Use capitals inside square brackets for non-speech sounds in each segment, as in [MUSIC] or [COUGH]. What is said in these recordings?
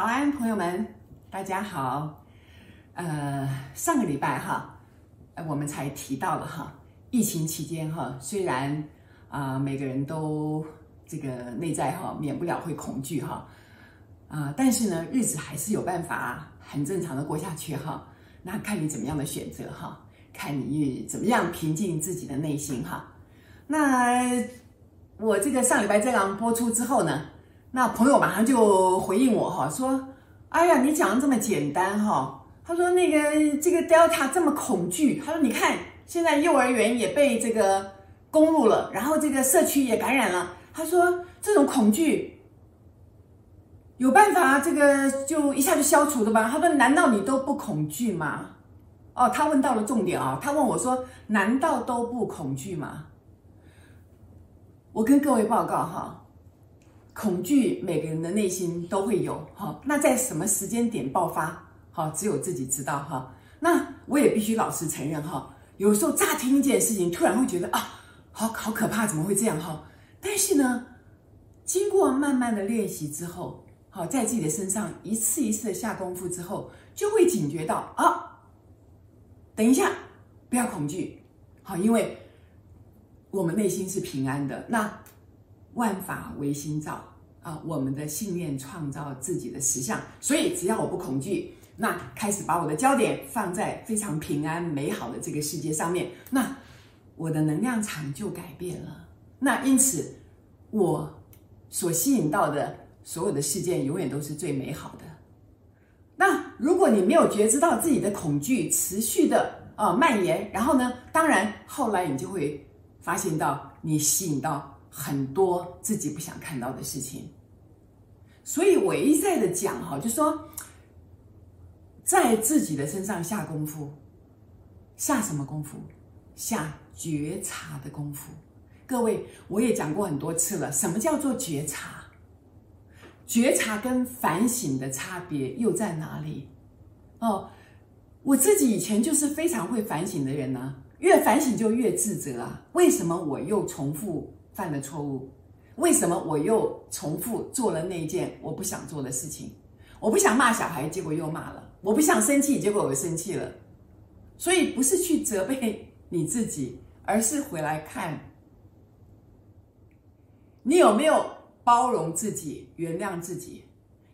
早安，朋友们，大家好。呃，上个礼拜哈，我们才提到了哈，疫情期间哈，虽然啊、每个人都这个内在哈，免不了会恐惧哈，啊、但是呢，日子还是有办法很正常的过下去哈。那看你怎么样的选择哈，看你怎么样平静自己的内心哈。那我这个上礼拜这样播出之后呢，那朋友马上就回应我哈，说：“哎呀，你讲的这么简单哈。”他说：“那个这个 Delta 这么恐惧。”他说：“你看，现在幼儿园也被这个攻入了，然后这个社区也感染了。”他说：“这种恐惧有办法这个就一下就消除的吧？”他说：“难道你都不恐惧吗？”哦，他问到了重点啊，他问我说：“难道都不恐惧吗？”我跟各位报告哈。恐惧，每个人的内心都会有哈。那在什么时间点爆发？哈，只有自己知道哈。那我也必须老实承认哈，有时候乍听一件事情，突然会觉得啊，好好可怕，怎么会这样哈？但是呢，经过慢慢的练习之后，好，在自己的身上一次一次的下功夫之后，就会警觉到啊，等一下，不要恐惧，好，因为我们内心是平安的。那万法唯心造。啊，我们的信念创造自己的实相，所以只要我不恐惧，那开始把我的焦点放在非常平安美好的这个世界上面，那我的能量场就改变了。那因此，我所吸引到的所有的事件永远都是最美好的。那如果你没有觉知到自己的恐惧持续的啊蔓延，然后呢，当然后来你就会发现到你吸引到。很多自己不想看到的事情，所以我一再的讲哈，就说在自己的身上下功夫，下什么功夫？下觉察的功夫。各位，我也讲过很多次了，什么叫做觉察？觉察跟反省的差别又在哪里？哦，我自己以前就是非常会反省的人呢，越反省就越自责啊，为什么我又重复？犯了错误，为什么我又重复做了那件我不想做的事情？我不想骂小孩，结果又骂了；我不想生气，结果我生气了。所以不是去责备你自己，而是回来看，你有没有包容自己、原谅自己？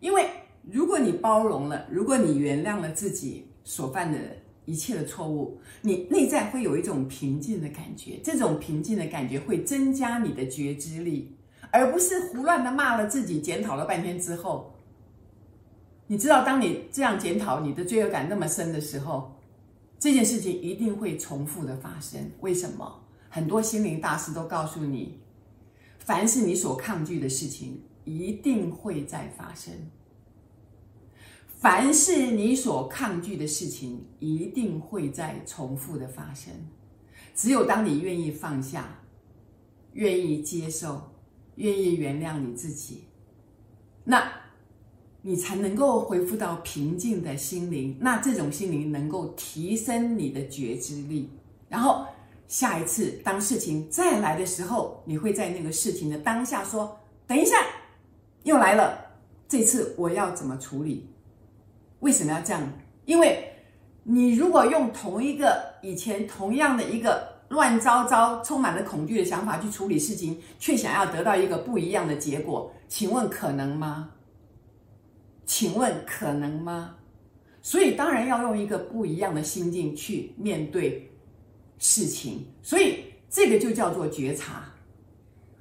因为如果你包容了，如果你原谅了自己所犯的。一切的错误，你内在会有一种平静的感觉，这种平静的感觉会增加你的觉知力，而不是胡乱的骂了自己，检讨了半天之后，你知道，当你这样检讨，你的罪恶感那么深的时候，这件事情一定会重复的发生。为什么？很多心灵大师都告诉你，凡是你所抗拒的事情，一定会再发生。凡是你所抗拒的事情，一定会再重复的发生。只有当你愿意放下、愿意接受、愿意原谅你自己，那你才能够恢复到平静的心灵。那这种心灵能够提升你的觉知力，然后下一次当事情再来的时候，你会在那个事情的当下说：“等一下，又来了，这次我要怎么处理？”为什么要这样？因为你如果用同一个以前同样的一个乱糟糟、充满了恐惧的想法去处理事情，却想要得到一个不一样的结果，请问可能吗？请问可能吗？所以当然要用一个不一样的心境去面对事情，所以这个就叫做觉察。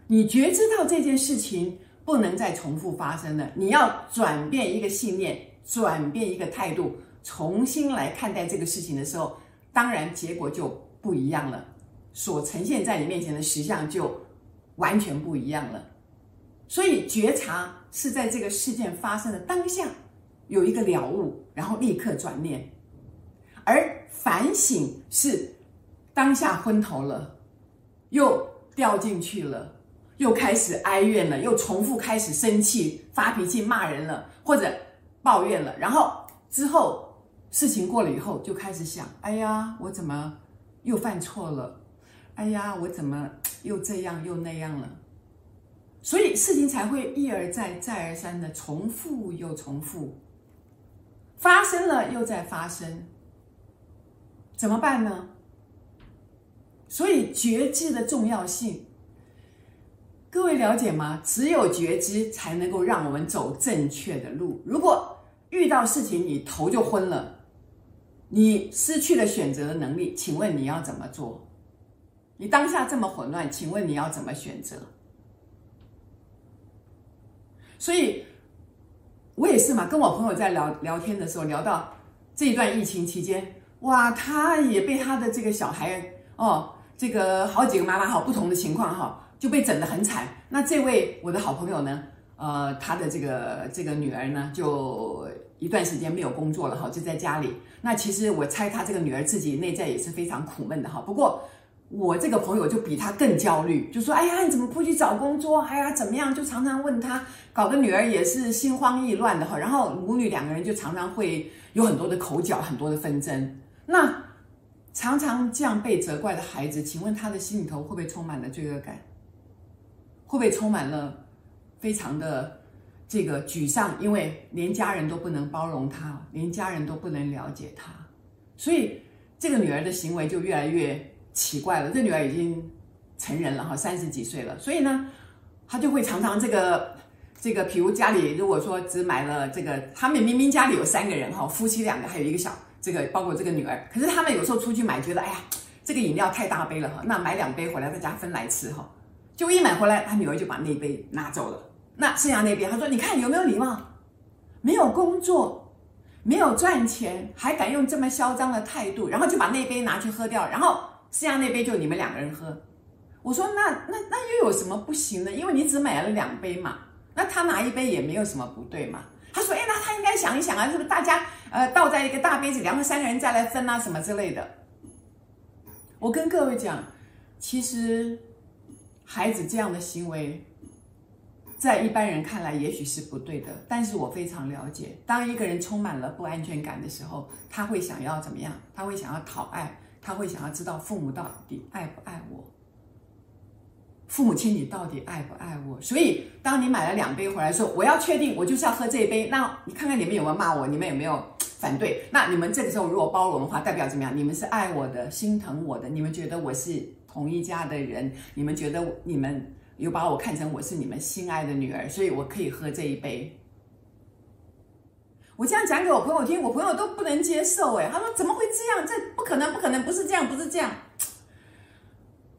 你觉知到这件事情不能再重复发生了，你要转变一个信念。转变一个态度，重新来看待这个事情的时候，当然结果就不一样了，所呈现在你面前的实相就完全不一样了。所以觉察是在这个事件发生的当下有一个了悟，然后立刻转念；而反省是当下昏头了，又掉进去了，又开始哀怨了，又重复开始生气、发脾气、骂人了，或者。抱怨了，然后之后事情过了以后，就开始想：哎呀，我怎么又犯错了？哎呀，我怎么又这样又那样了？所以事情才会一而再、再而三的重复又重复，发生了又再发生，怎么办呢？所以觉知的重要性，各位了解吗？只有觉知才能够让我们走正确的路。如果遇到事情你头就昏了，你失去了选择的能力，请问你要怎么做？你当下这么混乱，请问你要怎么选择？所以，我也是嘛，跟我朋友在聊聊天的时候，聊到这一段疫情期间，哇，他也被他的这个小孩哦。这个好几个妈妈哈，不同的情况哈，就被整得很惨。那这位我的好朋友呢，呃，他的这个这个女儿呢，就一段时间没有工作了哈，就在家里。那其实我猜他这个女儿自己内在也是非常苦闷的哈。不过我这个朋友就比他更焦虑，就说：“哎呀，你怎么不去找工作？哎呀，怎么样？”就常常问他，搞得女儿也是心慌意乱的哈。然后母女两个人就常常会有很多的口角，很多的纷争。那。常常这样被责怪的孩子，请问他的心里头会不会充满了罪恶感？会不会充满了非常的这个沮丧？因为连家人都不能包容他，连家人都不能了解他，所以这个女儿的行为就越来越奇怪了。这女儿已经成人了哈，三十几岁了，所以呢，她就会常常这个这个，比如家里如果说只买了这个，他们明明家里有三个人哈，夫妻两个，还有一个小。这个包括这个女儿，可是他们有时候出去买，觉得哎呀，这个饮料太大杯了哈，那买两杯回来在家分来吃哈。就一买回来，他女儿就把那杯拿走了。那剩下那边，他说：“你看有没有礼貌？没有工作，没有赚钱，还敢用这么嚣张的态度，然后就把那杯拿去喝掉，然后剩下那杯就你们两个人喝。”我说：“那那那又有什么不行呢？因为你只买了两杯嘛，那他拿一杯也没有什么不对嘛。”他说：“哎，那他应该想一想啊，是不是大家呃倒在一个大杯子，然后三个人再来分啊，什么之类的？”我跟各位讲，其实孩子这样的行为，在一般人看来也许是不对的，但是我非常了解，当一个人充满了不安全感的时候，他会想要怎么样？他会想要讨爱，他会想要知道父母到底爱不爱我。父母亲，你到底爱不爱我？所以，当你买了两杯回来说，我要确定我就是要喝这一杯，那你看看你们有没有骂我？你们有没有 [TSK] 反对？那你们这个时候如果包容的话，代表怎么样？你们是爱我的，心疼我的，你们觉得我是同一家的人，你们觉得你们有把我看成我是你们心爱的女儿，所以我可以喝这一杯。我这样讲给我朋友听，我朋友都不能接受，哎，他说怎么会这样？这不可能，不可能，不是这样，不是这样。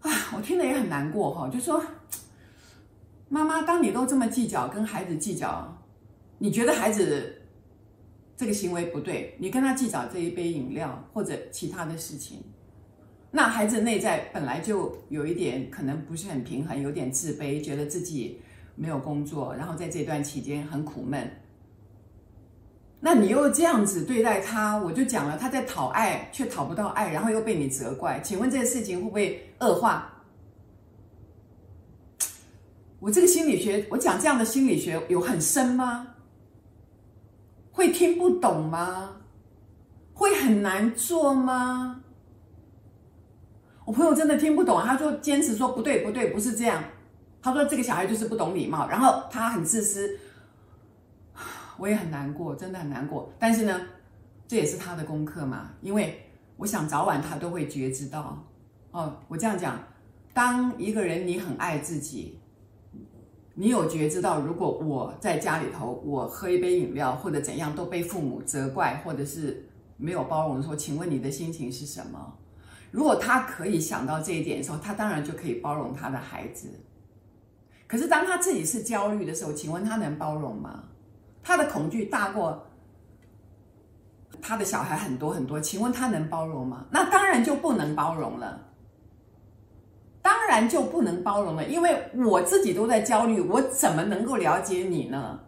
啊，我听了也很难过哈，就说妈妈，当你都这么计较，跟孩子计较，你觉得孩子这个行为不对，你跟他计较这一杯饮料或者其他的事情，那孩子内在本来就有一点可能不是很平衡，有点自卑，觉得自己没有工作，然后在这段期间很苦闷。那你又这样子对待他，我就讲了，他在讨爱却讨不到爱，然后又被你责怪，请问这个事情会不会恶化？[TSK] 我这个心理学，我讲这样的心理学有很深吗？会听不懂吗？会很难做吗？我朋友真的听不懂，他说坚持说不对不对，不是这样，他说这个小孩就是不懂礼貌，然后他很自私。我也很难过，真的很难过。但是呢，这也是他的功课嘛，因为我想早晚他都会觉知到。哦，我这样讲，当一个人你很爱自己，你有觉知到，如果我在家里头，我喝一杯饮料或者怎样都被父母责怪，或者是没有包容的时候，请问你的心情是什么？如果他可以想到这一点的时候，他当然就可以包容他的孩子。可是当他自己是焦虑的时候，请问他能包容吗？他的恐惧大过他的小孩很多很多，请问他能包容吗？那当然就不能包容了，当然就不能包容了，因为我自己都在焦虑，我怎么能够了解你呢？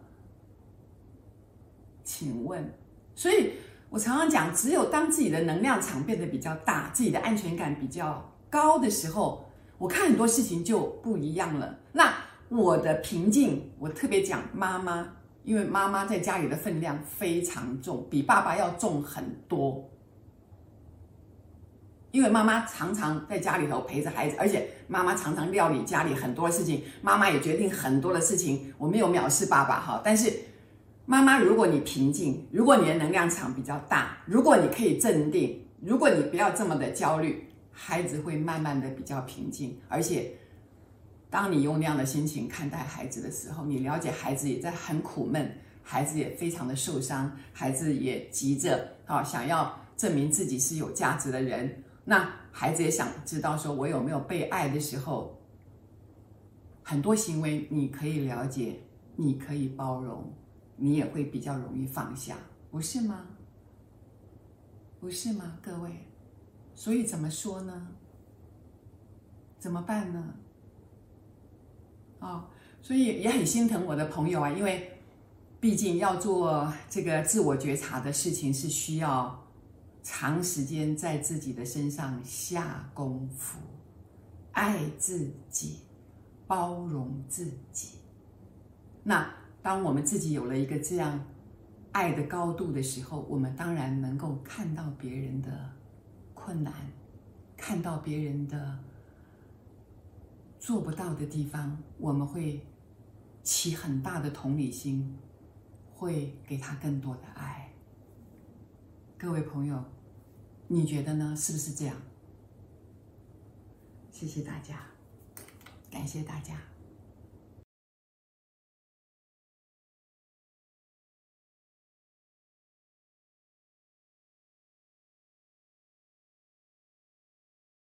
请问，所以我常常讲，只有当自己的能量场变得比较大，自己的安全感比较高的时候，我看很多事情就不一样了。那我的平静，我特别讲妈妈。因为妈妈在家里的分量非常重，比爸爸要重很多。因为妈妈常常在家里头陪着孩子，而且妈妈常常料理家里很多事情，妈妈也决定很多的事情。我没有藐视爸爸哈，但是妈妈，如果你平静，如果你的能量场比较大，如果你可以镇定，如果你不要这么的焦虑，孩子会慢慢的比较平静。而且，当你用那样的心情看待孩子的时候，你了解孩子也在很苦闷，孩子也非常的受伤，孩子也急着啊想要证明自己是有价值的人。那孩子也想知道，说我有没有被爱的时候，很多行为你可以了解，你可以包容，你也会比较容易放下，不是吗？不是吗，各位？所以怎么说呢？怎么办呢？哦，所以也很心疼我的朋友啊，因为毕竟要做这个自我觉察的事情是需要。长时间在自己的身上下功夫，爱自己，包容自己。那当我们自己有了一个这样爱的高度的时候，我们当然能够看到别人的困难，看到别人的做不到的地方，我们会起很大的同理心，会给他更多的爱。各位朋友，你觉得呢？是不是这样？谢谢大家，感谢大家。